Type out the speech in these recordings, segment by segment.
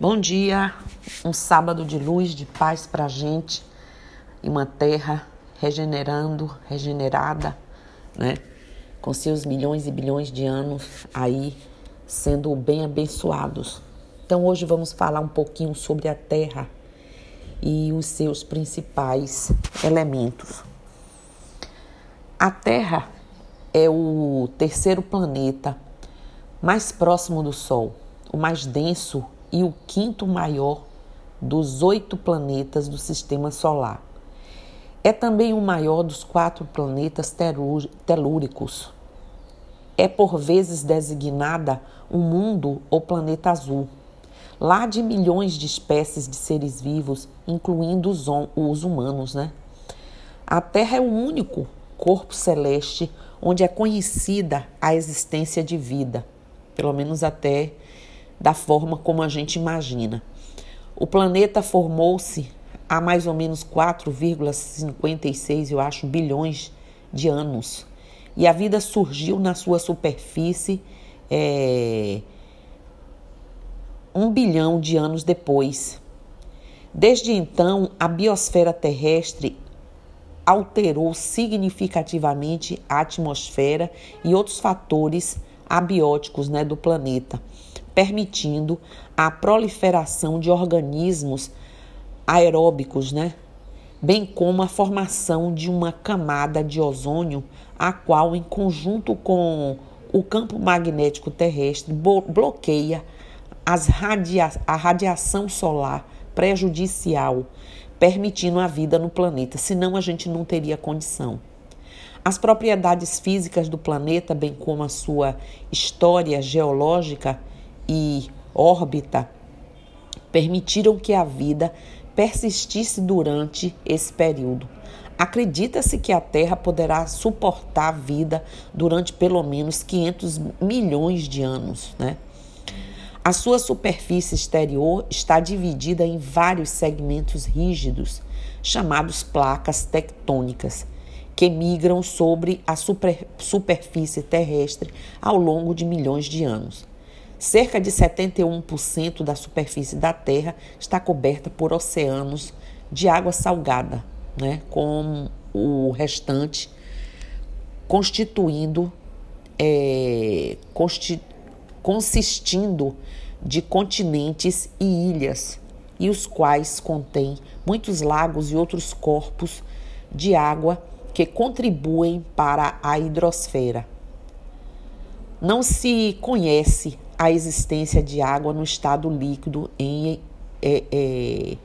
Bom dia, um sábado de luz, de paz para a gente, e uma terra regenerando, regenerada, né? Com seus milhões e bilhões de anos aí sendo bem abençoados. Então hoje vamos falar um pouquinho sobre a terra e os seus principais elementos. A Terra é o terceiro planeta mais próximo do Sol, o mais denso e o quinto maior dos oito planetas do sistema solar. É também o maior dos quatro planetas telúricos. É por vezes designada um mundo ou planeta azul, lá de milhões de espécies de seres vivos, incluindo os, os humanos, né? A Terra é o único corpo celeste onde é conhecida a existência de vida, pelo menos até da forma como a gente imagina. O planeta formou-se há mais ou menos 4,56, eu acho, bilhões de anos. E a vida surgiu na sua superfície é, um bilhão de anos depois. Desde então, a biosfera terrestre alterou significativamente a atmosfera e outros fatores abióticos né, do planeta permitindo a proliferação de organismos aeróbicos, né? bem como a formação de uma camada de ozônio, a qual, em conjunto com o campo magnético terrestre, bloqueia radia a radiação solar prejudicial, permitindo a vida no planeta, senão a gente não teria condição. As propriedades físicas do planeta, bem como a sua história geológica, e órbita permitiram que a vida persistisse durante esse período. Acredita-se que a Terra poderá suportar a vida durante pelo menos 500 milhões de anos, né? A sua superfície exterior está dividida em vários segmentos rígidos, chamados placas tectônicas, que migram sobre a super, superfície terrestre ao longo de milhões de anos. Cerca de 71% da superfície da Terra está coberta por oceanos de água salgada, né, com o restante constituindo, é, consti, consistindo de continentes e ilhas, e os quais contêm muitos lagos e outros corpos de água que contribuem para a hidrosfera. Não se conhece a existência de água no estado líquido em, é, é,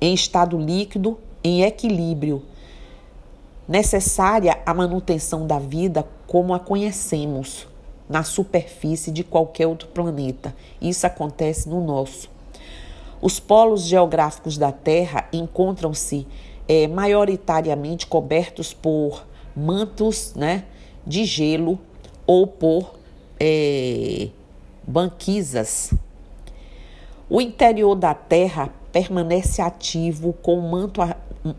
em estado líquido em equilíbrio, necessária à manutenção da vida como a conhecemos na superfície de qualquer outro planeta. Isso acontece no nosso. Os polos geográficos da Terra encontram-se é, maioritariamente cobertos por mantos né, de gelo ou por é, banquisas. O interior da Terra permanece ativo com um manto,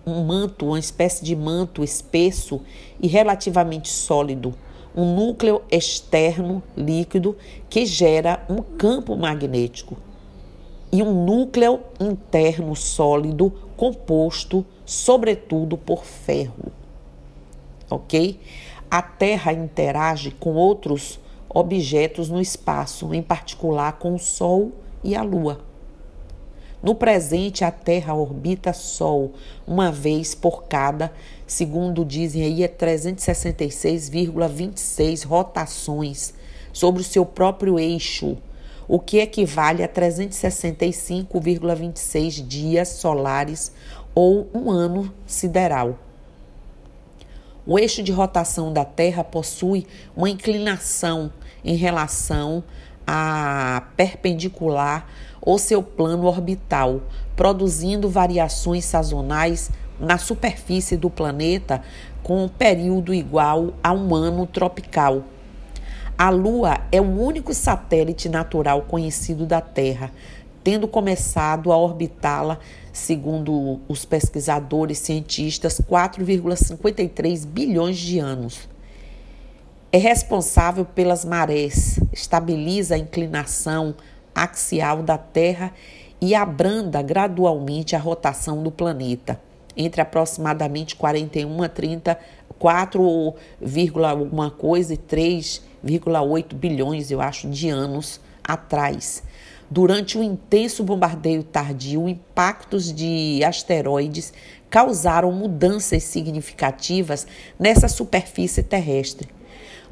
um manto, uma espécie de manto espesso e relativamente sólido, um núcleo externo líquido que gera um campo magnético e um núcleo interno sólido composto, sobretudo, por ferro. Ok? A Terra interage com outros objetos no espaço, em particular com o Sol e a Lua. No presente, a Terra orbita Sol uma vez por cada, segundo dizem aí, é 366,26 rotações sobre o seu próprio eixo, o que equivale a 365,26 dias solares ou um ano sideral. O eixo de rotação da Terra possui uma inclinação em relação à perpendicular ou seu plano orbital, produzindo variações sazonais na superfície do planeta com um período igual a um ano tropical. A Lua é o único satélite natural conhecido da Terra, tendo começado a orbitá-la, segundo os pesquisadores cientistas, 4,53 bilhões de anos. É responsável pelas marés, estabiliza a inclinação axial da Terra e abranda gradualmente a rotação do planeta, entre aproximadamente 41 a 30, 4, alguma coisa e 3,8 bilhões, eu acho, de anos atrás. Durante um intenso bombardeio tardio, impactos de asteroides causaram mudanças significativas nessa superfície terrestre.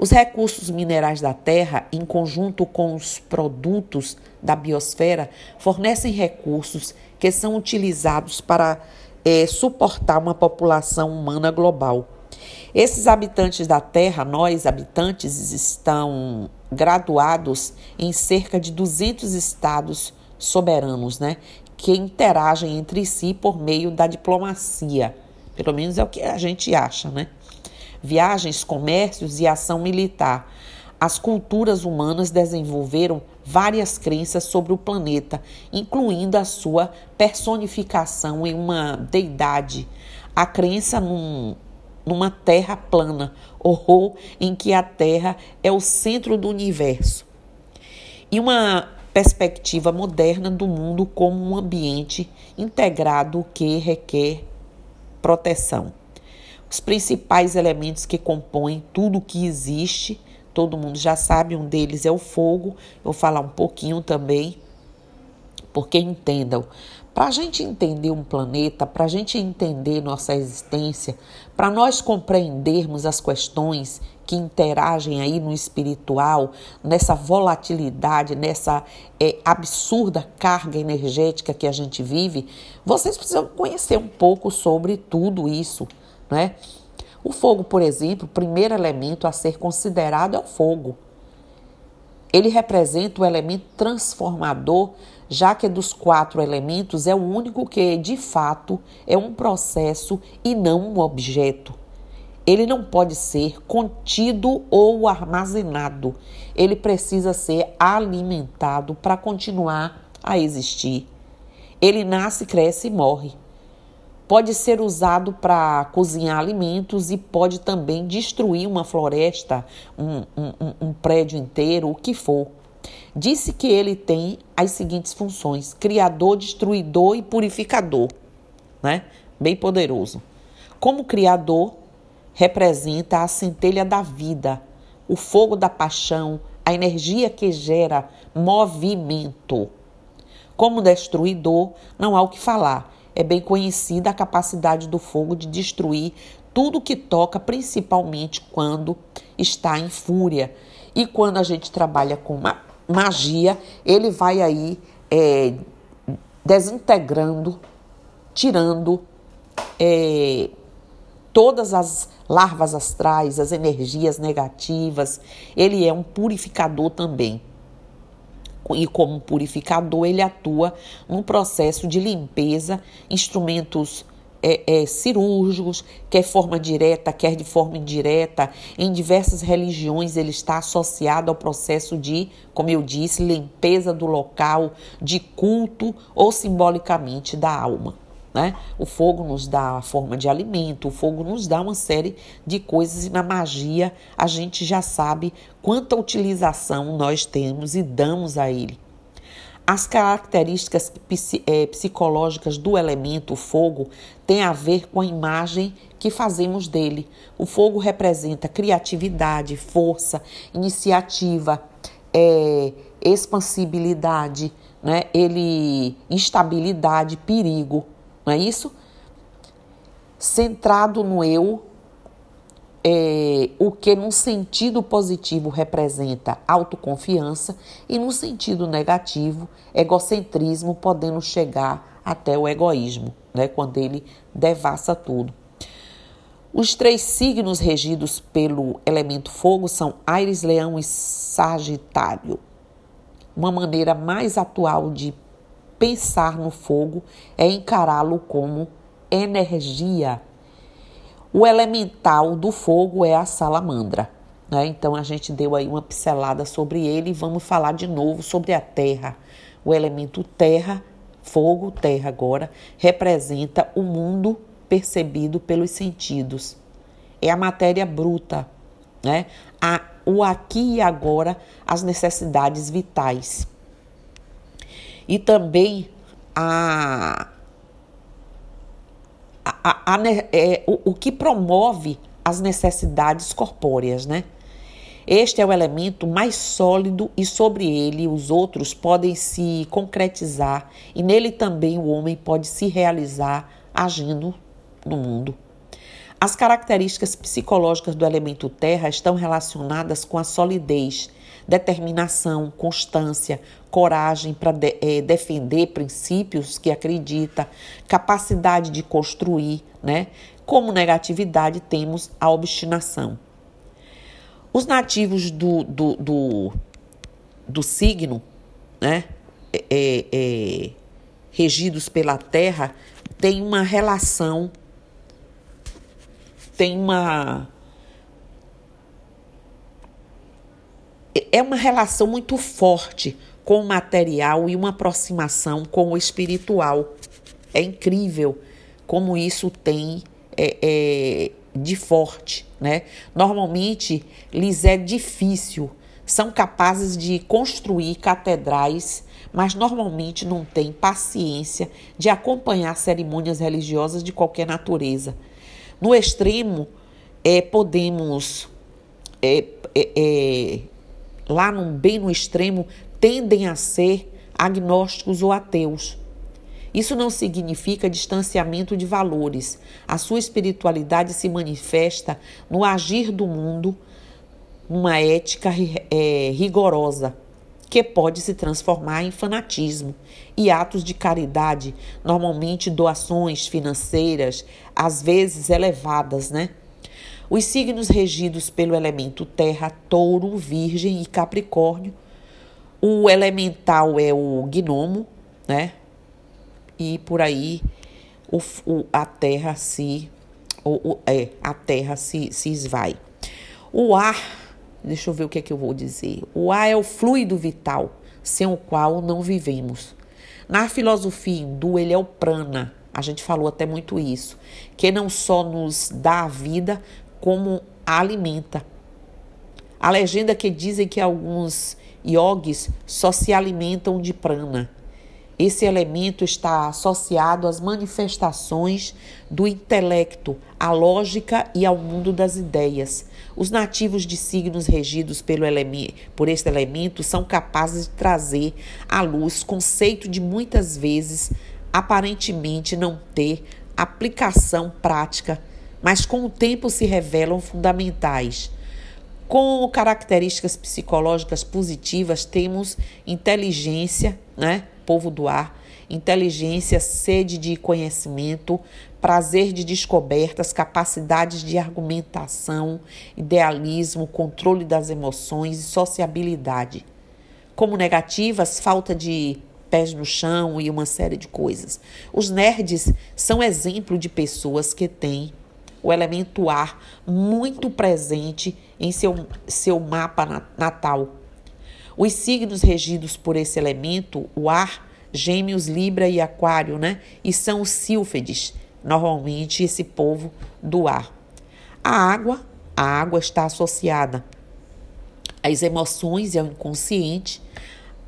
Os recursos minerais da Terra, em conjunto com os produtos da biosfera, fornecem recursos que são utilizados para é, suportar uma população humana global. Esses habitantes da Terra, nós habitantes, estão graduados em cerca de 200 estados soberanos, né, que interagem entre si por meio da diplomacia. Pelo menos é o que a gente acha, né? Viagens, comércios e ação militar. As culturas humanas desenvolveram várias crenças sobre o planeta, incluindo a sua personificação em uma deidade, a crença num numa terra plana, ou em que a terra é o centro do universo. E uma perspectiva moderna do mundo como um ambiente integrado que requer proteção. Os principais elementos que compõem tudo o que existe, todo mundo já sabe, um deles é o fogo. Eu vou falar um pouquinho também, porque entendam, para a gente entender um planeta, para a gente entender nossa existência, para nós compreendermos as questões que interagem aí no espiritual, nessa volatilidade, nessa é, absurda carga energética que a gente vive, vocês precisam conhecer um pouco sobre tudo isso, né? O fogo, por exemplo, o primeiro elemento a ser considerado é o fogo. Ele representa o elemento transformador já que dos quatro elementos é o único que, de fato, é um processo e não um objeto. Ele não pode ser contido ou armazenado. Ele precisa ser alimentado para continuar a existir. Ele nasce, cresce e morre. Pode ser usado para cozinhar alimentos e pode também destruir uma floresta, um, um, um prédio inteiro, o que for. Disse que ele tem as seguintes funções: criador, destruidor e purificador, né? Bem poderoso. Como criador, representa a centelha da vida, o fogo da paixão, a energia que gera movimento. Como destruidor, não há o que falar. É bem conhecida a capacidade do fogo de destruir tudo que toca, principalmente quando está em fúria. E quando a gente trabalha com magia, ele vai aí é, desintegrando, tirando é, todas as larvas astrais, as energias negativas. Ele é um purificador também. E como purificador, ele atua no processo de limpeza, instrumentos é, é, cirúrgicos, quer forma direta, quer de forma indireta. Em diversas religiões, ele está associado ao processo de, como eu disse, limpeza do local, de culto ou simbolicamente da alma. Né? O fogo nos dá a forma de alimento, o fogo nos dá uma série de coisas, e na magia a gente já sabe quanta utilização nós temos e damos a ele. As características é, psicológicas do elemento fogo têm a ver com a imagem que fazemos dele. O fogo representa criatividade, força, iniciativa, é, expansibilidade, né? ele instabilidade, perigo, não é isso? Centrado no eu, é, o que num sentido positivo representa autoconfiança e no sentido negativo, egocentrismo, podendo chegar até o egoísmo, né, quando ele devassa tudo. Os três signos regidos pelo elemento fogo são Ares, Leão e Sagitário. Uma maneira mais atual de pensar no fogo é encará-lo como energia o elemental do fogo é a salamandra. Né? Então a gente deu aí uma pincelada sobre ele e vamos falar de novo sobre a terra. O elemento terra, fogo, terra agora, representa o mundo percebido pelos sentidos. É a matéria bruta, né? A, o aqui e agora, as necessidades vitais. E também a, a, a, a é, o, o que promove as necessidades corpóreas, né? Este é o elemento mais sólido e sobre ele os outros podem se concretizar e nele também o homem pode se realizar agindo no mundo. As características psicológicas do elemento terra estão relacionadas com a solidez, determinação, constância, coragem para de, é, defender princípios que acredita, capacidade de construir, né? Como negatividade temos a obstinação. Os nativos do, do, do, do signo, né? É, é, regidos pela terra, têm uma relação tem uma. É uma relação muito forte com o material e uma aproximação com o espiritual. É incrível como isso tem é, é, de forte, né? Normalmente lhes é difícil, são capazes de construir catedrais, mas normalmente não têm paciência de acompanhar cerimônias religiosas de qualquer natureza. No extremo, é, podemos, é, é, é, lá no, bem no extremo, tendem a ser agnósticos ou ateus. Isso não significa distanciamento de valores. A sua espiritualidade se manifesta no agir do mundo, numa ética é, rigorosa, que pode se transformar em fanatismo e atos de caridade, normalmente doações financeiras, às vezes elevadas, né? Os signos regidos pelo elemento terra, touro, virgem e capricórnio. O elemental é o gnomo, né? E por aí o, o a terra se o, é, a terra se, se esvai. O ar Deixa eu ver o que é que eu vou dizer. O ar é o fluido vital, sem o qual não vivemos. Na filosofia hindu, ele é o prana. A gente falou até muito isso, que não só nos dá a vida, como a alimenta. A legenda que dizem que alguns yogis só se alimentam de prana. Esse elemento está associado às manifestações do intelecto, à lógica e ao mundo das ideias. Os nativos de signos regidos pelo por este elemento são capazes de trazer à luz conceito de muitas vezes aparentemente não ter aplicação prática, mas com o tempo se revelam fundamentais. Com características psicológicas positivas, temos inteligência, né? Povo do ar, inteligência, sede de conhecimento, prazer de descobertas, capacidades de argumentação, idealismo, controle das emoções e sociabilidade. Como negativas, falta de pés no chão e uma série de coisas. Os nerds são exemplo de pessoas que têm o elemento ar muito presente em seu, seu mapa natal. Os signos regidos por esse elemento, o ar, Gêmeos, Libra e Aquário, né? E são os sílfides, normalmente esse povo do ar. A água, a água está associada às emoções e ao inconsciente.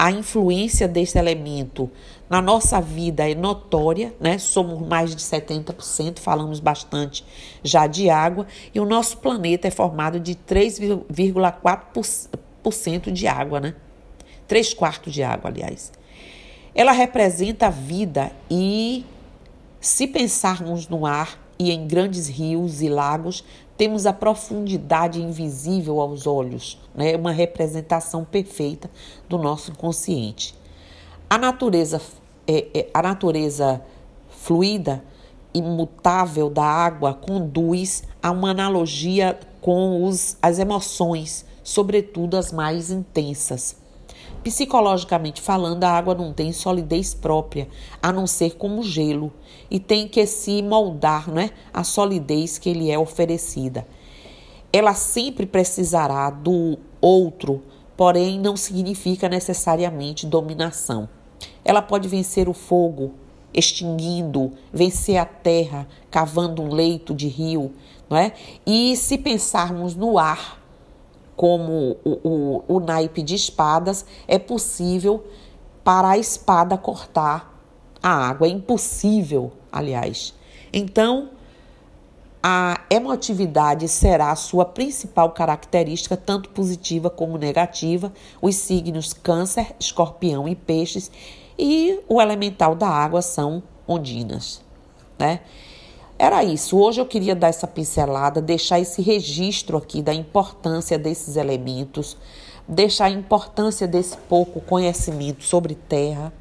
A influência desse elemento na nossa vida é notória, né? Somos mais de 70%, falamos bastante já de água, e o nosso planeta é formado de 3,4% de água, né? 3 quartos de água, aliás. Ela representa a vida e se pensarmos no ar e em grandes rios e lagos, temos a profundidade invisível aos olhos, né? uma representação perfeita do nosso inconsciente. A natureza, é, é, a natureza fluida, imutável da água conduz a uma analogia com os, as emoções, sobretudo as mais intensas. Psicologicamente falando, a água não tem solidez própria, a não ser como gelo, e tem que se moldar né, a solidez que lhe é oferecida. Ela sempre precisará do outro, porém não significa necessariamente dominação. Ela pode vencer o fogo, extinguindo, vencer a terra, cavando um leito de rio, não é? E se pensarmos no ar, como o, o, o naipe de espadas, é possível para a espada cortar a água. É impossível, aliás. Então, a emotividade será a sua principal característica, tanto positiva como negativa. Os signos Câncer, Escorpião e Peixes e o elemental da água são ondinas, né? Era isso. Hoje eu queria dar essa pincelada, deixar esse registro aqui da importância desses elementos, deixar a importância desse pouco conhecimento sobre terra,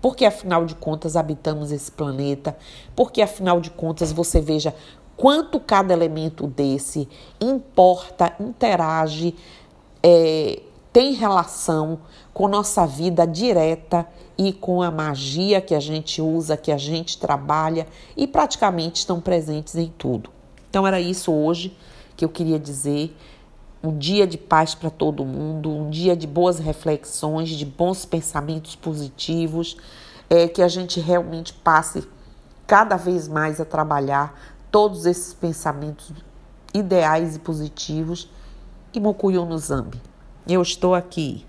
porque afinal de contas habitamos esse planeta, porque afinal de contas você veja quanto cada elemento desse importa, interage, é, tem relação com nossa vida direta e com a magia que a gente usa, que a gente trabalha e praticamente estão presentes em tudo. Então era isso hoje que eu queria dizer. Um dia de paz para todo mundo, um dia de boas reflexões, de bons pensamentos positivos, é, que a gente realmente passe cada vez mais a trabalhar todos esses pensamentos ideais e positivos. E Mokuyo no Zambi. Eu estou aqui